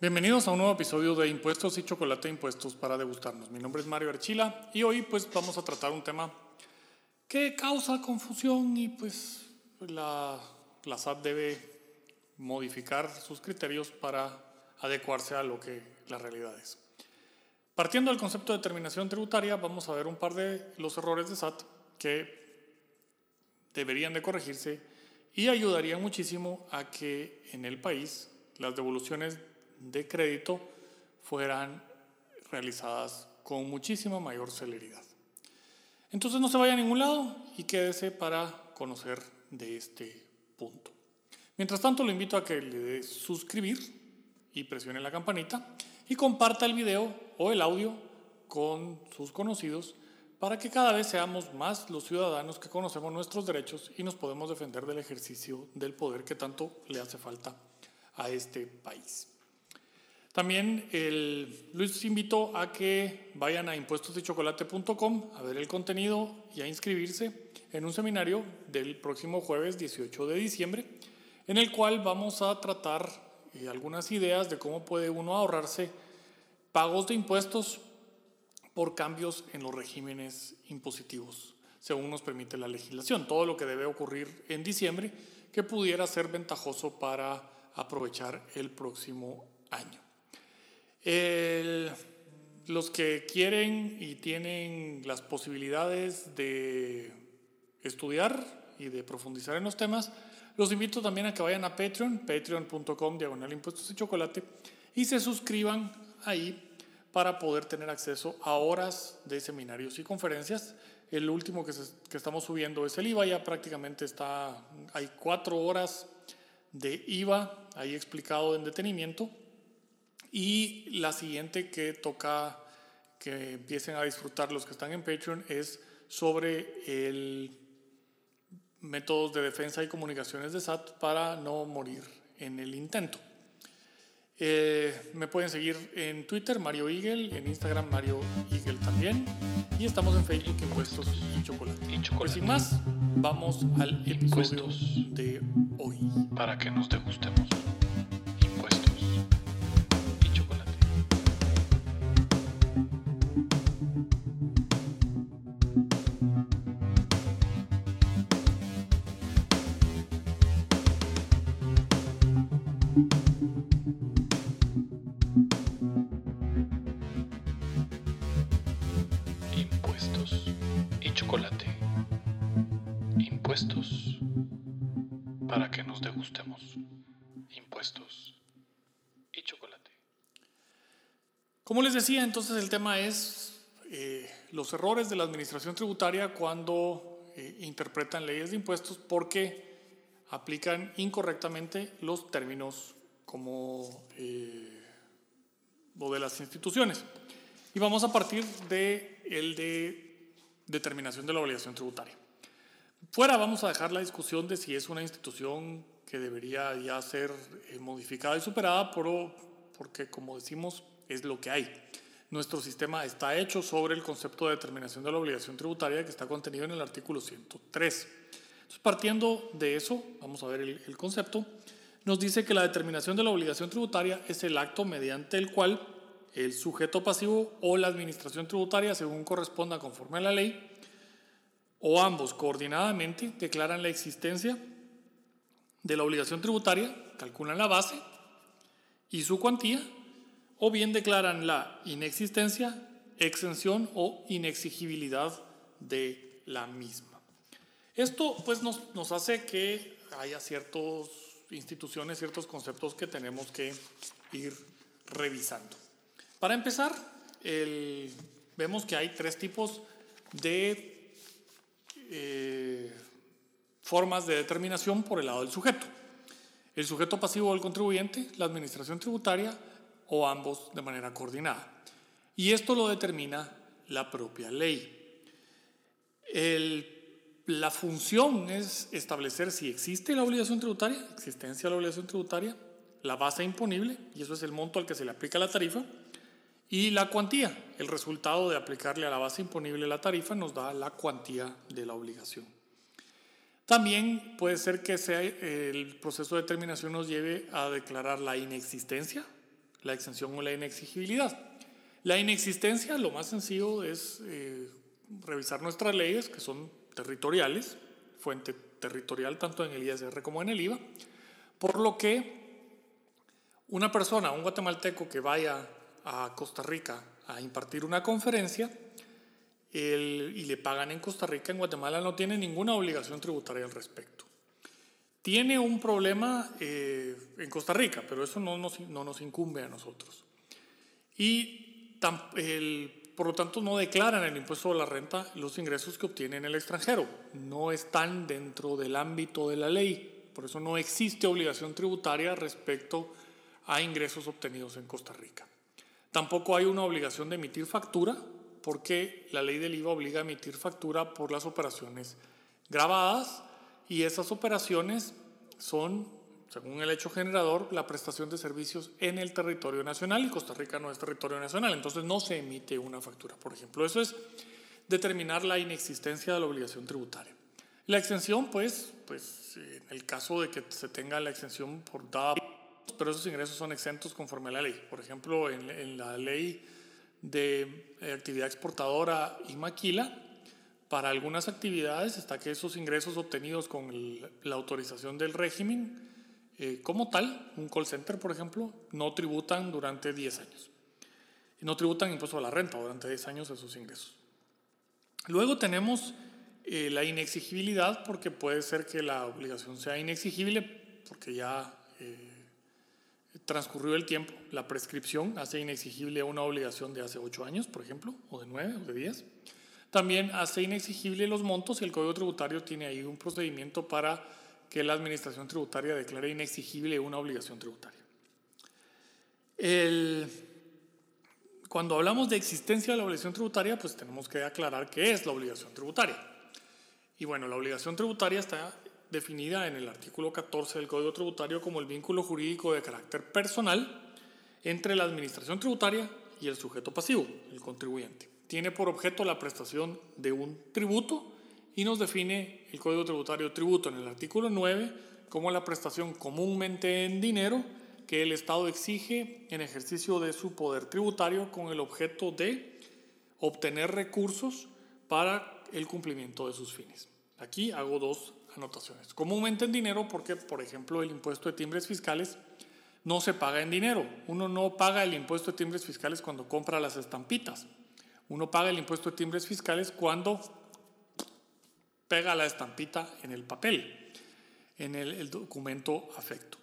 Bienvenidos a un nuevo episodio de Impuestos y Chocolate Impuestos para degustarnos. Mi nombre es Mario Archila y hoy pues vamos a tratar un tema que causa confusión y pues la, SAT debe modificar sus criterios para adecuarse a lo que la realidad es. Partiendo del concepto de determinación tributaria, vamos a ver un par de los errores de SAT que deberían de corregirse y ayudarían muchísimo a que en el país las devoluciones de crédito fueran realizadas con muchísima mayor celeridad. Entonces no se vaya a ningún lado y quédese para conocer de este punto. Mientras tanto, lo invito a que le dé suscribir y presione la campanita y comparta el video o el audio con sus conocidos para que cada vez seamos más los ciudadanos que conocemos nuestros derechos y nos podemos defender del ejercicio del poder que tanto le hace falta a este país. También el, los invito a que vayan a impuestosychocolate.com a ver el contenido y a inscribirse en un seminario del próximo jueves 18 de diciembre, en el cual vamos a tratar eh, algunas ideas de cómo puede uno ahorrarse pagos de impuestos por cambios en los regímenes impositivos, según nos permite la legislación. Todo lo que debe ocurrir en diciembre que pudiera ser ventajoso para aprovechar el próximo año los que quieren y tienen las posibilidades de estudiar y de profundizar en los temas, los invito también a que vayan a Patreon, patreon.com diagonal impuestos y chocolate, y se suscriban ahí para poder tener acceso a horas de seminarios y conferencias. El último que, que estamos subiendo es el IVA, ya prácticamente está, hay cuatro horas de IVA ahí explicado en detenimiento y la siguiente que toca que empiecen a disfrutar los que están en Patreon es sobre el métodos de defensa y comunicaciones de SAT para no morir en el intento. Eh, me pueden seguir en Twitter, Mario Eagle, en Instagram, Mario Eagle también. Y estamos en Facebook, Impuestos y Chocolate. Y chocolate. Pues sin más, vamos al episodio de hoy. Para que nos degustemos. Como les decía, entonces el tema es eh, los errores de la administración tributaria cuando eh, interpretan leyes de impuestos porque aplican incorrectamente los términos como eh, o de las instituciones. Y vamos a partir de el de determinación de la obligación tributaria. Fuera vamos a dejar la discusión de si es una institución que debería ya ser modificada y superada, pero porque como decimos, es lo que hay. Nuestro sistema está hecho sobre el concepto de determinación de la obligación tributaria que está contenido en el artículo 103. Entonces, partiendo de eso, vamos a ver el, el concepto, nos dice que la determinación de la obligación tributaria es el acto mediante el cual el sujeto pasivo o la administración tributaria, según corresponda conforme a la ley, o ambos coordinadamente declaran la existencia de la obligación tributaria, calculan la base y su cuantía o bien declaran la inexistencia, exención o inexigibilidad de la misma. Esto pues nos, hace que haya ciertas instituciones, ciertos conceptos que tenemos que ir revisando. Para empezar, vemos que hay tres tipos de eh, formas de determinación por el lado del sujeto. El sujeto pasivo del contribuyente, la administración tributaria o ambos de manera coordinada. Y esto lo determina la propia ley. la función es establecer si existe la obligación tributaria, existencia de la obligación tributaria, la base imponible, y eso es el monto al que se le aplica la tarifa, y la cuantía. El resultado de aplicarle a la base imponible la tarifa nos da la cuantía de la obligación. También puede ser que sea el proceso de determinación nos lleve a declarar la inexistencia la exención o la inexigibilidad. La inexistencia, lo más sencillo es eh, revisar nuestras leyes, que son territoriales, fuente territorial tanto en el ISR como en el IVA, por lo que una persona, un guatemalteco que vaya a Costa Rica a impartir una conferencia y le pagan en Costa Rica, en Guatemala no tiene ninguna obligación tributaria al respecto. Tiene un problema eh, en Costa Rica, pero eso no nos, no nos incumbe a nosotros. Y el, por lo tanto no declaran el impuesto a la renta los ingresos que obtienen en el extranjero. No están dentro del ámbito de la ley. Por eso no existe obligación tributaria respecto a ingresos obtenidos en Costa Rica. Tampoco hay una obligación de emitir factura porque la ley del IVA obliga a emitir factura por las operaciones grabadas y esas operaciones son, según el hecho generador, la prestación de servicios en el territorio nacional y Costa Rica no es territorio nacional, entonces no se emite una factura, por ejemplo. Eso es determinar la inexistencia de la obligación tributaria. La exención, pues, pues en el caso de que se tenga la exención por dada, pero esos ingresos son exentos conforme a la ley. Por ejemplo, en, en la ley de eh, actividad exportadora y maquila, para algunas actividades está que esos ingresos obtenidos con la autorización del régimen, eh, como tal, un call center, por ejemplo, no tributan durante 10 años. No tributan impuesto a la renta durante 10 años esos ingresos. Luego tenemos eh, la inexigibilidad, porque puede ser que la obligación sea inexigible, porque ya transcurrió el tiempo. La prescripción hace inexigible una obligación de hace 8 años, por ejemplo, o de 9 o de 10. También hace inexigible los montos y el Código Tributario tiene ahí un procedimiento para que la Administración Tributaria declare inexigible una obligación tributaria. cuando hablamos de existencia de la obligación tributaria, pues tenemos que aclarar qué es la obligación tributaria. Y bueno, la obligación tributaria está definida en el artículo 14 del Código Tributario como el vínculo jurídico de carácter personal entre la Administración Tributaria y el sujeto pasivo, el contribuyente tiene por objeto la prestación de un tributo y nos define el Código Tributario tributo en el artículo 9 como la prestación comúnmente en dinero que el Estado exige en ejercicio de su poder tributario con el objeto de obtener recursos para el cumplimiento de sus fines. Aquí hago dos anotaciones. Comúnmente en dinero porque, por ejemplo, el impuesto de timbres fiscales no se paga en dinero. Uno no paga el impuesto de timbres fiscales cuando compra las estampitas. Uno paga el impuesto de timbres fiscales cuando pega la estampita en el papel, en el, documento afecto.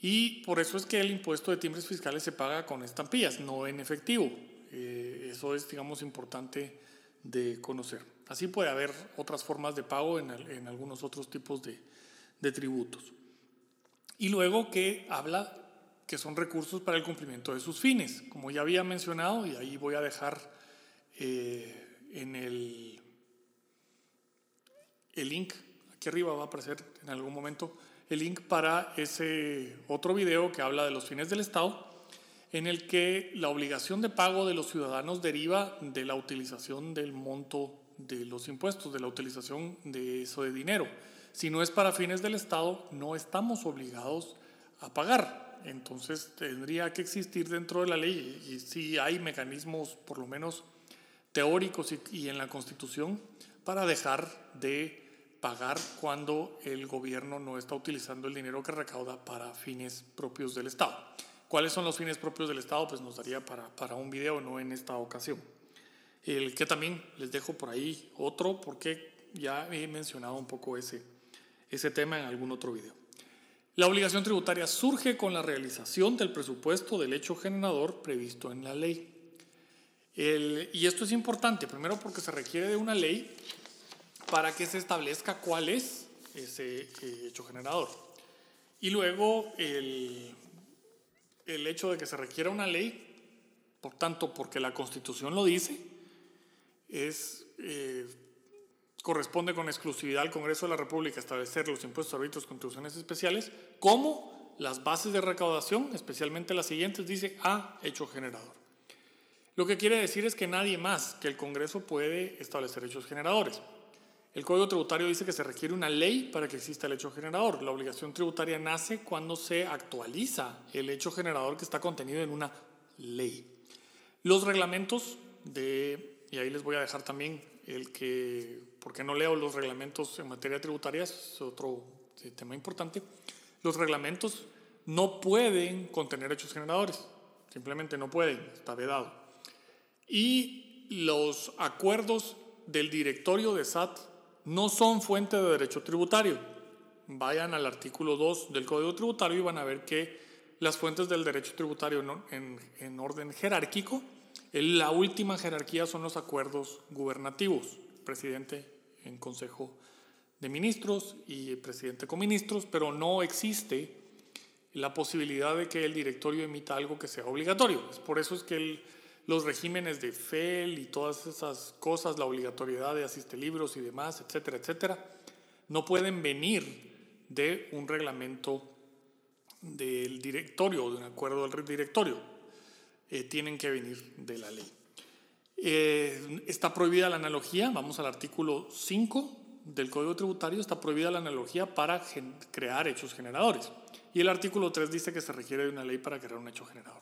Y por eso es que el impuesto de timbres fiscales se paga con estampillas, no en efectivo. Eh, eso es, digamos, importante de conocer. Así puede haber otras formas de pago en, algunos otros tipos de, de tributos. Y luego que habla que son recursos para el cumplimiento de sus fines. Como ya había mencionado, y ahí voy a dejar eh, en el, el link, aquí arriba va a aparecer en algún momento, el link para ese otro video que habla de los fines del Estado, en el que la obligación de pago de los ciudadanos deriva de la utilización del monto de los impuestos, de la utilización de eso de dinero. Si no es para fines del Estado, no estamos obligados a pagar. Entonces tendría que existir dentro de la ley y si hay mecanismos, por lo menos teóricos y, en la Constitución para dejar de pagar cuando el gobierno no está utilizando el dinero que recauda para fines propios del Estado. ¿Cuáles son los fines propios del Estado? Pues nos daría para, para un video, no en esta ocasión. El que también les dejo por ahí otro, porque ya he mencionado un poco ese, ese tema en algún otro video. La obligación tributaria surge con la realización del presupuesto del hecho generador previsto en la ley y esto es importante, primero porque se requiere de una ley para que se establezca cuál es ese eh, hecho generador. Y luego el, el hecho de que se requiera una ley, por tanto, porque la Constitución lo dice, eh, corresponde con exclusividad al Congreso de la República establecer los impuestos, arbitros, contribuciones especiales, como las bases de recaudación, especialmente las siguientes, dice a hecho generador. Lo que quiere decir es que nadie más que el Congreso puede establecer hechos generadores. El Código Tributario dice que se requiere una ley para que exista el hecho generador. La obligación tributaria nace cuando se actualiza el hecho generador que está contenido en una ley. Los reglamentos de, y ahí les voy a dejar también el que, porque no leo los reglamentos en materia tributaria, es otro tema importante, los reglamentos no pueden contener hechos generadores, simplemente no pueden, está vedado. Y los acuerdos del directorio de SAT no son fuente de derecho tributario. Vayan al artículo 2 del Código Tributario y van a ver que las fuentes del derecho tributario en, en orden jerárquico, la última jerarquía son los acuerdos gubernativos, presidente en Consejo de Ministros y presidente con ministros, pero no existe la posibilidad de que el directorio emita algo que sea obligatorio. Por eso es que el, los regímenes de FEL y todas esas cosas, la obligatoriedad de asiste libros y demás, etcétera, etcétera, no pueden venir de un reglamento del directorio o de un acuerdo del directorio. Eh, tienen que venir de la ley. Eh, está prohibida la analogía, vamos al artículo 5 del Código Tributario, está prohibida la analogía para crear hechos generadores. Y el artículo 3 dice que se requiere de una ley para crear un hecho generador.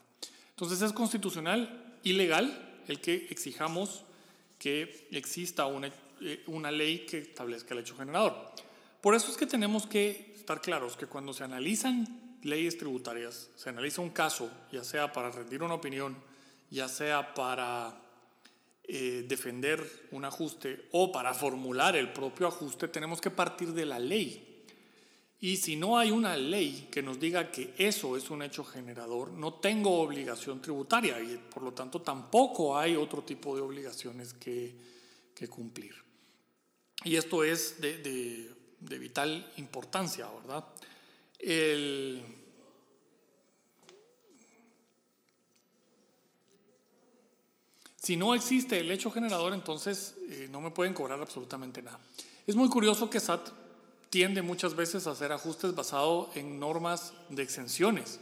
Entonces es constitucional ilegal el que exijamos que exista una, eh, una ley que establezca el hecho generador. Por eso es que tenemos que estar claros que cuando se analizan leyes tributarias, se analiza un caso, ya sea para rendir una opinión, ya sea para eh, defender un ajuste o para formular el propio ajuste, tenemos que partir de la ley. Y si no hay una ley que nos diga que eso es un hecho generador, no tengo obligación tributaria y por lo tanto tampoco hay otro tipo de obligaciones que, que cumplir. Y esto es de, de, de vital importancia, ¿verdad? El, si no existe el hecho generador, entonces eh, no me pueden cobrar absolutamente nada. Es muy curioso que SAT tiende muchas veces a hacer ajustes basados en normas de exenciones,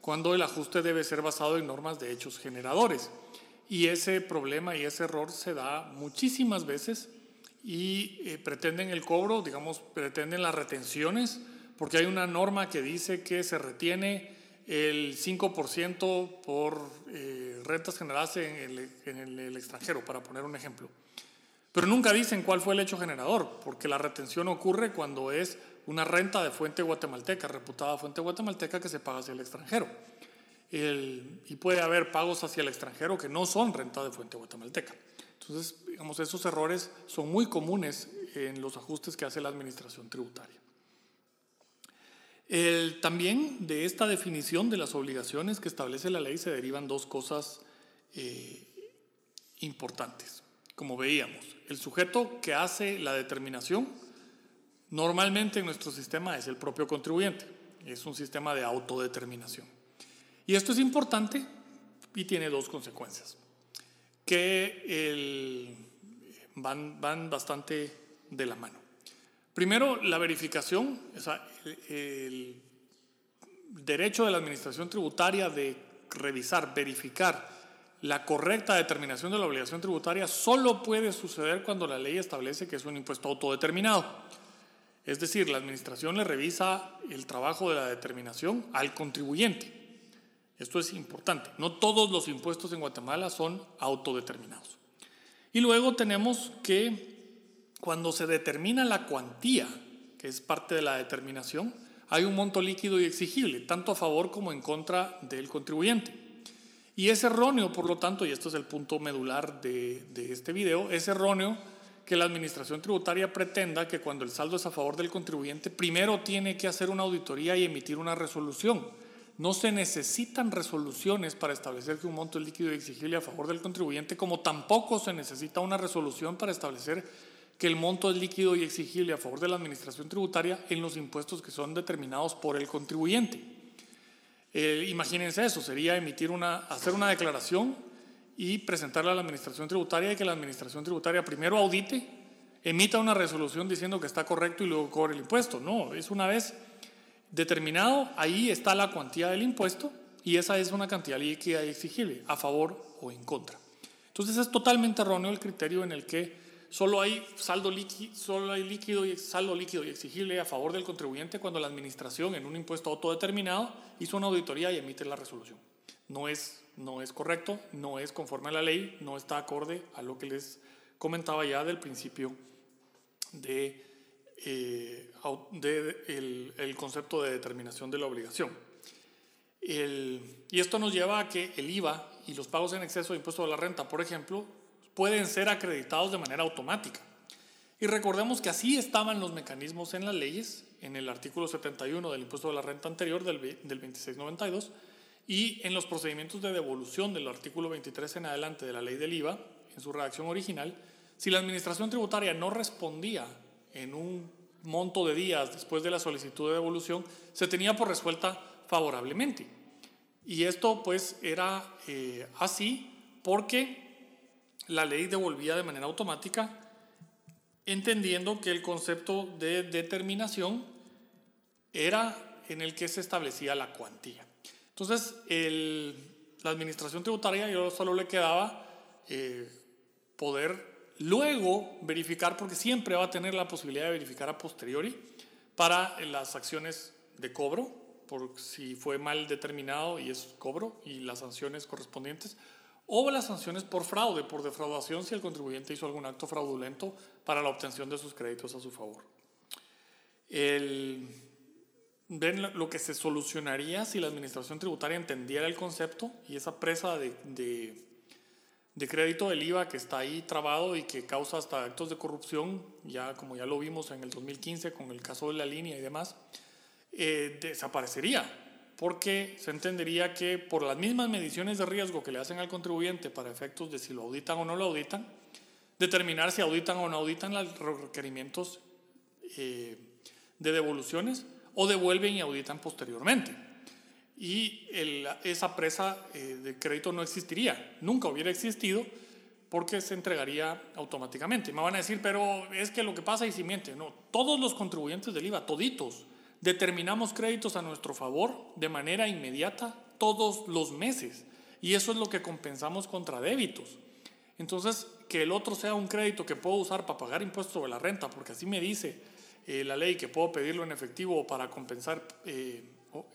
cuando el ajuste debe ser basado en normas de hechos generadores. Y ese problema y ese error se da muchísimas veces y eh, pretenden el cobro, digamos, pretenden las retenciones, porque hay una norma que dice que se retiene el 5% por eh, rentas generadas en en el extranjero, para poner un ejemplo. Pero nunca dicen cuál fue el hecho generador, porque la retención ocurre cuando es una renta de fuente guatemalteca, reputada fuente guatemalteca que se paga hacia el extranjero. y puede haber pagos hacia el extranjero que no son renta de fuente guatemalteca. Entonces, digamos, esos errores son muy comunes en los ajustes que hace la administración tributaria. también de esta definición de las obligaciones que establece la ley se derivan dos cosas eh, importantes como veíamos. El sujeto que hace la determinación normalmente en nuestro sistema es el propio contribuyente. Es un sistema de autodeterminación. Y esto es importante y tiene dos consecuencias, que van, van bastante de la mano. Primero, la verificación, el derecho de la administración tributaria de revisar, verificar la correcta determinación de la obligación tributaria solo puede suceder cuando la ley establece que es un impuesto autodeterminado. Es decir, la administración le revisa el trabajo de la determinación al contribuyente. Esto es importante. No todos los impuestos en Guatemala son autodeterminados. Y luego tenemos que cuando se determina la cuantía, que es parte de la determinación, hay un monto líquido y exigible, tanto a favor como en contra del contribuyente. Y es erróneo, por lo tanto, y esto es el punto medular de, este video, es erróneo que la administración tributaria pretenda que cuando el saldo es a favor del contribuyente, primero tiene que hacer una auditoría y emitir una resolución. No se necesitan resoluciones para establecer que un monto es líquido y exigible a favor del contribuyente, como tampoco se necesita una resolución para establecer que el monto es líquido y exigible a favor de la administración tributaria en los impuestos que son determinados por el contribuyente. Eh, imagínense eso, sería emitir una, hacer una declaración y presentarla a la Administración Tributaria y que la Administración Tributaria primero audite, emita una resolución diciendo que está correcto y luego cobre el impuesto. No, es una vez determinado, ahí está la cuantía del impuesto y esa es una cantidad líquida exigible, a favor o en contra. Entonces es totalmente erróneo el criterio en el que solo hay, saldo líquido, solo hay líquido y saldo líquido y exigible a favor del contribuyente cuando la administración en un impuesto autodeterminado hizo una auditoría y emite la resolución. No es, no es correcto, no es conforme a la ley, no está acorde a lo que les comentaba ya del principio de, eh, el, concepto de determinación de la obligación. El, y esto nos lleva a que el IVA y los pagos en exceso de impuesto a la renta, por ejemplo, pueden ser acreditados de manera automática. Y recordemos que así estaban los mecanismos en las leyes, en el artículo 71 del impuesto de la renta anterior del, del 2692 y en los procedimientos de devolución del artículo 23 en adelante de la ley del IVA, en su redacción original, si la administración tributaria no respondía en un monto de días después de la solicitud de devolución, se tenía por resuelta favorablemente. Y esto pues era eh, así porque la ley devolvía de manera automática, entendiendo que el concepto de determinación era en el que se establecía la cuantía. Entonces, la administración tributaria yo solo le quedaba eh, poder luego verificar, porque siempre va a tener la posibilidad de verificar a posteriori para las acciones de cobro, por si fue mal determinado y es cobro, y las sanciones correspondientes, o las sanciones por fraude, por defraudación, si el contribuyente hizo algún acto fraudulento para la obtención de sus créditos a su favor. El, ven lo que se solucionaría si la administración tributaria entendiera el concepto y esa presa de, de, crédito del IVA que está ahí trabado y que causa hasta actos de corrupción, ya como ya lo vimos en el 2015 con el caso de la línea y demás, eh, desaparecería porque se entendería que por las mismas mediciones de riesgo que le hacen al contribuyente para efectos de si lo auditan o no lo auditan, determinar si auditan o no auditan los requerimientos eh, de devoluciones o devuelven y auditan posteriormente. Y esa presa eh, de crédito no existiría, nunca hubiera existido porque se entregaría automáticamente. Me van a decir, pero es que lo que pasa y si miente. No, todos los contribuyentes del IVA, toditos, determinamos créditos a nuestro favor de manera inmediata todos los meses. Y eso es lo que compensamos contra débitos. Entonces, que el otro sea un crédito que puedo usar para pagar impuestos sobre la renta, porque así me dice eh, la ley que puedo pedirlo en efectivo para compensar eh,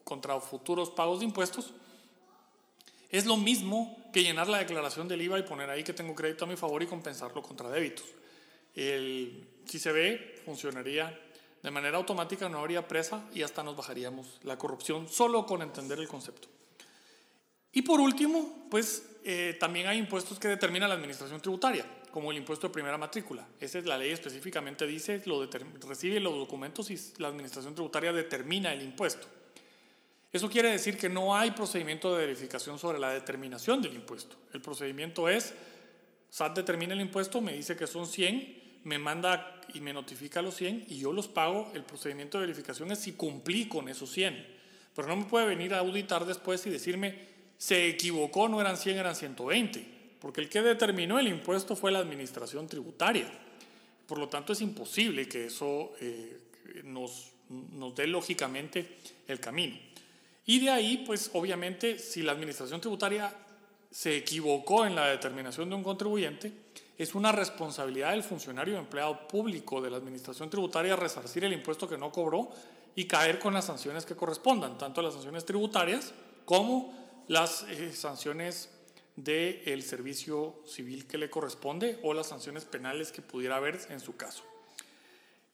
contra futuros pagos de impuestos, es lo mismo que llenar la declaración del IVA y poner ahí que tengo crédito a mi favor y compensarlo contra débitos. Si se ve, funcionaría de manera automática, no habría presa y hasta nos bajaríamos la corrupción solo con entender el concepto. Y por último, pues eh, también hay impuestos que determina la administración tributaria, como el impuesto de primera matrícula. Esa es la ley específicamente dice, lo recibe los documentos y la administración tributaria determina el impuesto. Eso quiere decir que no hay procedimiento de verificación sobre la determinación del impuesto. El procedimiento es, SAT determina el impuesto, me dice que son 100, me manda y me notifica los 100 y yo los pago. El procedimiento de verificación es si cumplí con esos 100. Pero no me puede venir a auditar después y decirme, se equivocó, no eran 100, eran 120. Porque el que determinó el impuesto fue la administración tributaria. Por lo tanto, es imposible que eso eh, nos, nos dé lógicamente el camino. Y de ahí, pues obviamente, si la administración tributaria se equivocó en la determinación de un contribuyente, es una responsabilidad del funcionario empleado público de la Administración Tributaria resarcir el impuesto que no cobró y caer con las sanciones que correspondan, tanto las sanciones tributarias como las eh, sanciones del servicio civil que le corresponde o las sanciones penales que pudiera haber en su caso.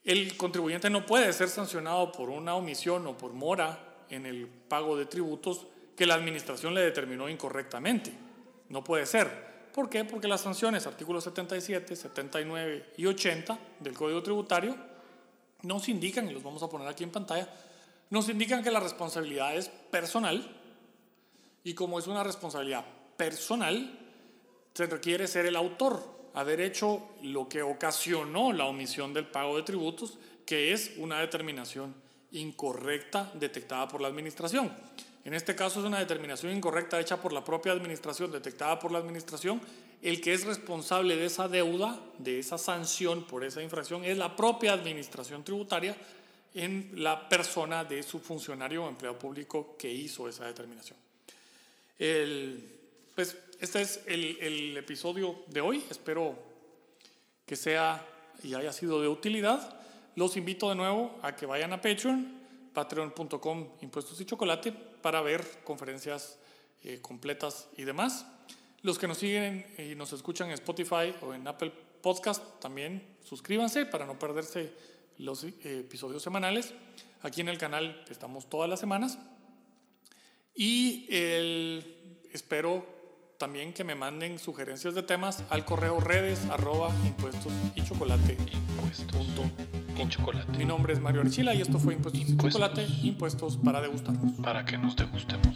El contribuyente no puede ser sancionado por una omisión o por mora en el pago de tributos que la administración le determinó incorrectamente. No puede ser. ¿Por qué? Porque las sanciones, artículos 77, 79 y 80 del Código Tributario, nos indican, y los vamos a poner aquí en pantalla, nos indican que la responsabilidad es personal y como es una responsabilidad personal, se requiere ser el autor, haber hecho lo que ocasionó la omisión del pago de tributos, que es una determinación incorrecta detectada por la administración. En este caso es una determinación incorrecta hecha por la propia administración, detectada por la administración. El que es responsable de esa deuda, de esa sanción por esa infracción, es la propia administración tributaria en la persona de su funcionario o empleado público que hizo esa determinación. pues este es el, el episodio de hoy. Espero que sea y haya sido de utilidad. Los invito de nuevo a que vayan a Patreon, patreon.com impuestos y chocolate, para ver conferencias eh, completas y demás. Los que nos siguen y nos escuchan en Spotify o en Apple Podcast, también suscríbanse para no perderse los eh, episodios semanales. Aquí en el canal estamos todas las semanas. Y el, espero también que me manden sugerencias de temas al correo redes arroba impuestos y chocolate. Impuestos chocolate. Mi nombre es Mario Archila y esto fue Impuestos, Impuestos. Chocolate, impuestos para degustarnos. Para que nos degustemos.